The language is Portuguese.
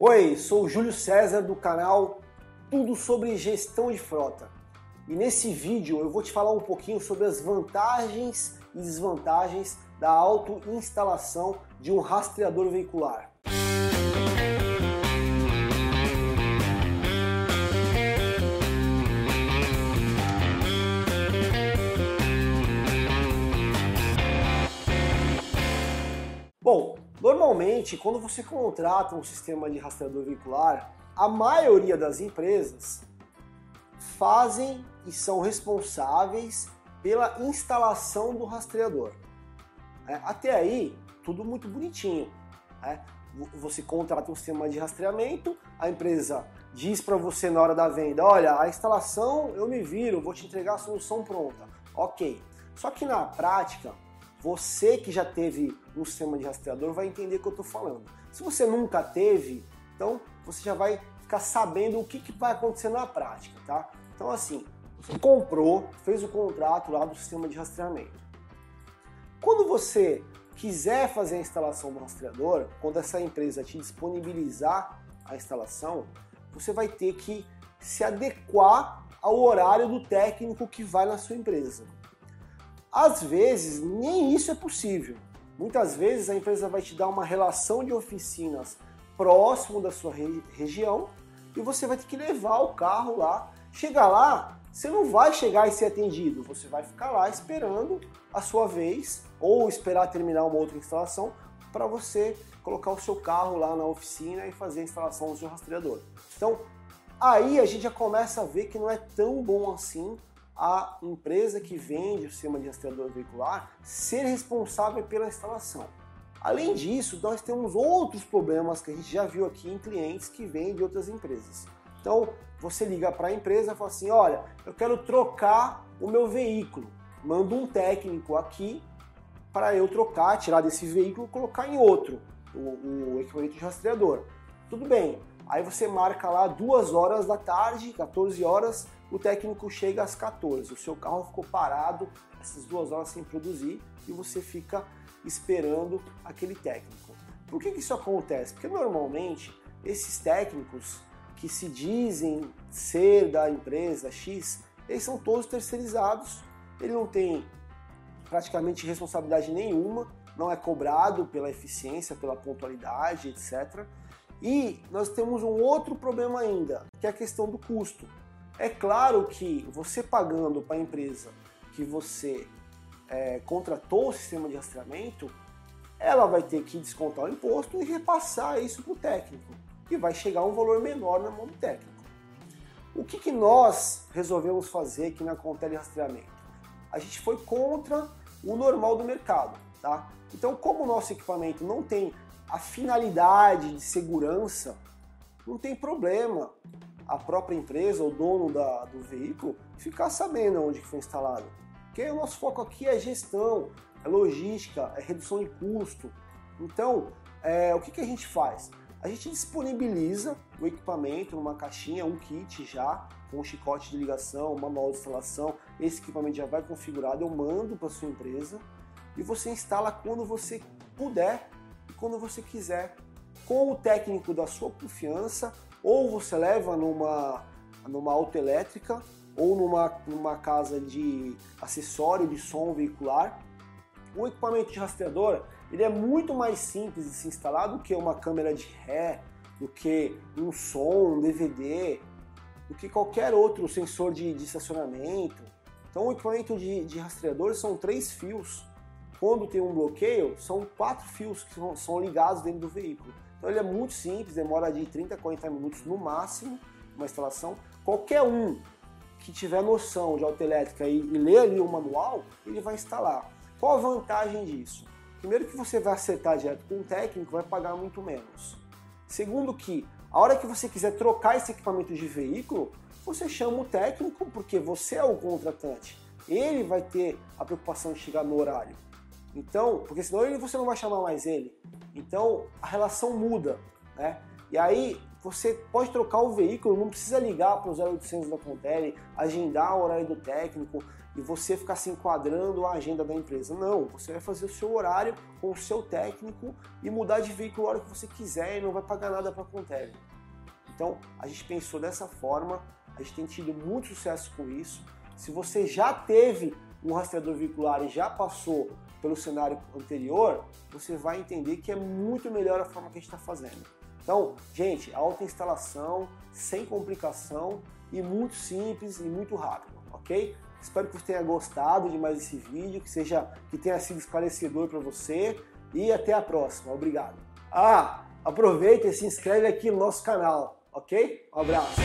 Oi, sou o Júlio César do canal Tudo sobre Gestão de Frota. E nesse vídeo eu vou te falar um pouquinho sobre as vantagens e desvantagens da auto-instalação de um rastreador veicular. Normalmente quando você contrata um sistema de rastreador veicular, a maioria das empresas fazem e são responsáveis pela instalação do rastreador. É, até aí, tudo muito bonitinho. Né? Você contrata um sistema de rastreamento, a empresa diz para você na hora da venda: olha, a instalação eu me viro, vou te entregar a solução pronta. Ok. Só que na prática, você que já teve um sistema de rastreador vai entender o que eu estou falando. Se você nunca teve, então você já vai ficar sabendo o que, que vai acontecer na prática, tá? Então assim, você comprou, fez o contrato lá do sistema de rastreamento. Quando você quiser fazer a instalação do rastreador, quando essa empresa te disponibilizar a instalação, você vai ter que se adequar ao horário do técnico que vai na sua empresa. Às vezes, nem isso é possível. Muitas vezes a empresa vai te dar uma relação de oficinas próximo da sua re região e você vai ter que levar o carro lá. Chegar lá, você não vai chegar e ser atendido, você vai ficar lá esperando a sua vez ou esperar terminar uma outra instalação para você colocar o seu carro lá na oficina e fazer a instalação do seu rastreador. Então, aí a gente já começa a ver que não é tão bom assim a empresa que vende o sistema de rastreador veicular ser responsável pela instalação. Além disso, nós temos outros problemas que a gente já viu aqui em clientes que vêm de outras empresas. Então, você liga para a empresa e fala assim: olha, eu quero trocar o meu veículo. Manda um técnico aqui para eu trocar, tirar desse veículo e colocar em outro, o, o equipamento de rastreador. Tudo bem. Aí você marca lá duas horas da tarde, 14 horas, o técnico chega às 14, o seu carro ficou parado essas duas horas sem produzir e você fica esperando aquele técnico. Por que, que isso acontece? Porque normalmente esses técnicos que se dizem ser da empresa X, eles são todos terceirizados, ele não tem praticamente responsabilidade nenhuma, não é cobrado pela eficiência, pela pontualidade, etc. E nós temos um outro problema ainda, que é a questão do custo. É claro que você pagando para a empresa que você é, contratou o sistema de rastreamento, ela vai ter que descontar o imposto e repassar isso para o técnico. E vai chegar um valor menor na mão do técnico. O que, que nós resolvemos fazer aqui na Contele Rastreamento? A gente foi contra o normal do mercado. Tá? Então, como o nosso equipamento não tem a finalidade de segurança, não tem problema a própria empresa, o dono da, do veículo, ficar sabendo onde foi instalado. Porque o nosso foco aqui é gestão, é logística, é redução de custo. Então, é, o que, que a gente faz? A gente disponibiliza o equipamento numa caixinha, um kit já, com um chicote de ligação, manual de instalação. Esse equipamento já vai configurado, eu mando para sua empresa e você instala quando você puder quando você quiser, com o técnico da sua confiança ou você leva numa, numa autoelétrica ou numa, numa casa de acessório de som veicular. O equipamento de rastreador ele é muito mais simples de se instalar do que uma câmera de ré, do que um som, um DVD, do que qualquer outro sensor de, de estacionamento. Então o equipamento de, de rastreador são três fios. Quando tem um bloqueio, são quatro fios que são, são ligados dentro do veículo. Então ele é muito simples, demora de 30 a 40 minutos no máximo uma instalação. Qualquer um que tiver noção de autoelétrica e, e ler ali o manual, ele vai instalar. Qual a vantagem disso? Primeiro que você vai acertar direto com um técnico, vai pagar muito menos. Segundo que, a hora que você quiser trocar esse equipamento de veículo, você chama o técnico porque você é o contratante. Ele vai ter a preocupação de chegar no horário. Então, porque senão ele, você não vai chamar mais ele. Então, a relação muda, né? E aí, você pode trocar o veículo, não precisa ligar para o 0800 da Contele, agendar o horário do técnico e você ficar se enquadrando a agenda da empresa. Não, você vai fazer o seu horário com o seu técnico e mudar de veículo a hora que você quiser e não vai pagar nada para a Contele. Então, a gente pensou dessa forma, a gente tem tido muito sucesso com isso. Se você já teve um rastreador veicular e já passou pelo cenário anterior, você vai entender que é muito melhor a forma que a gente está fazendo. Então, gente, alta instalação, sem complicação e muito simples e muito rápido, ok? Espero que você tenha gostado de mais esse vídeo, que seja que tenha sido esclarecedor para você e até a próxima. Obrigado. Ah, aproveita e se inscreve aqui no nosso canal, ok? Um abraço.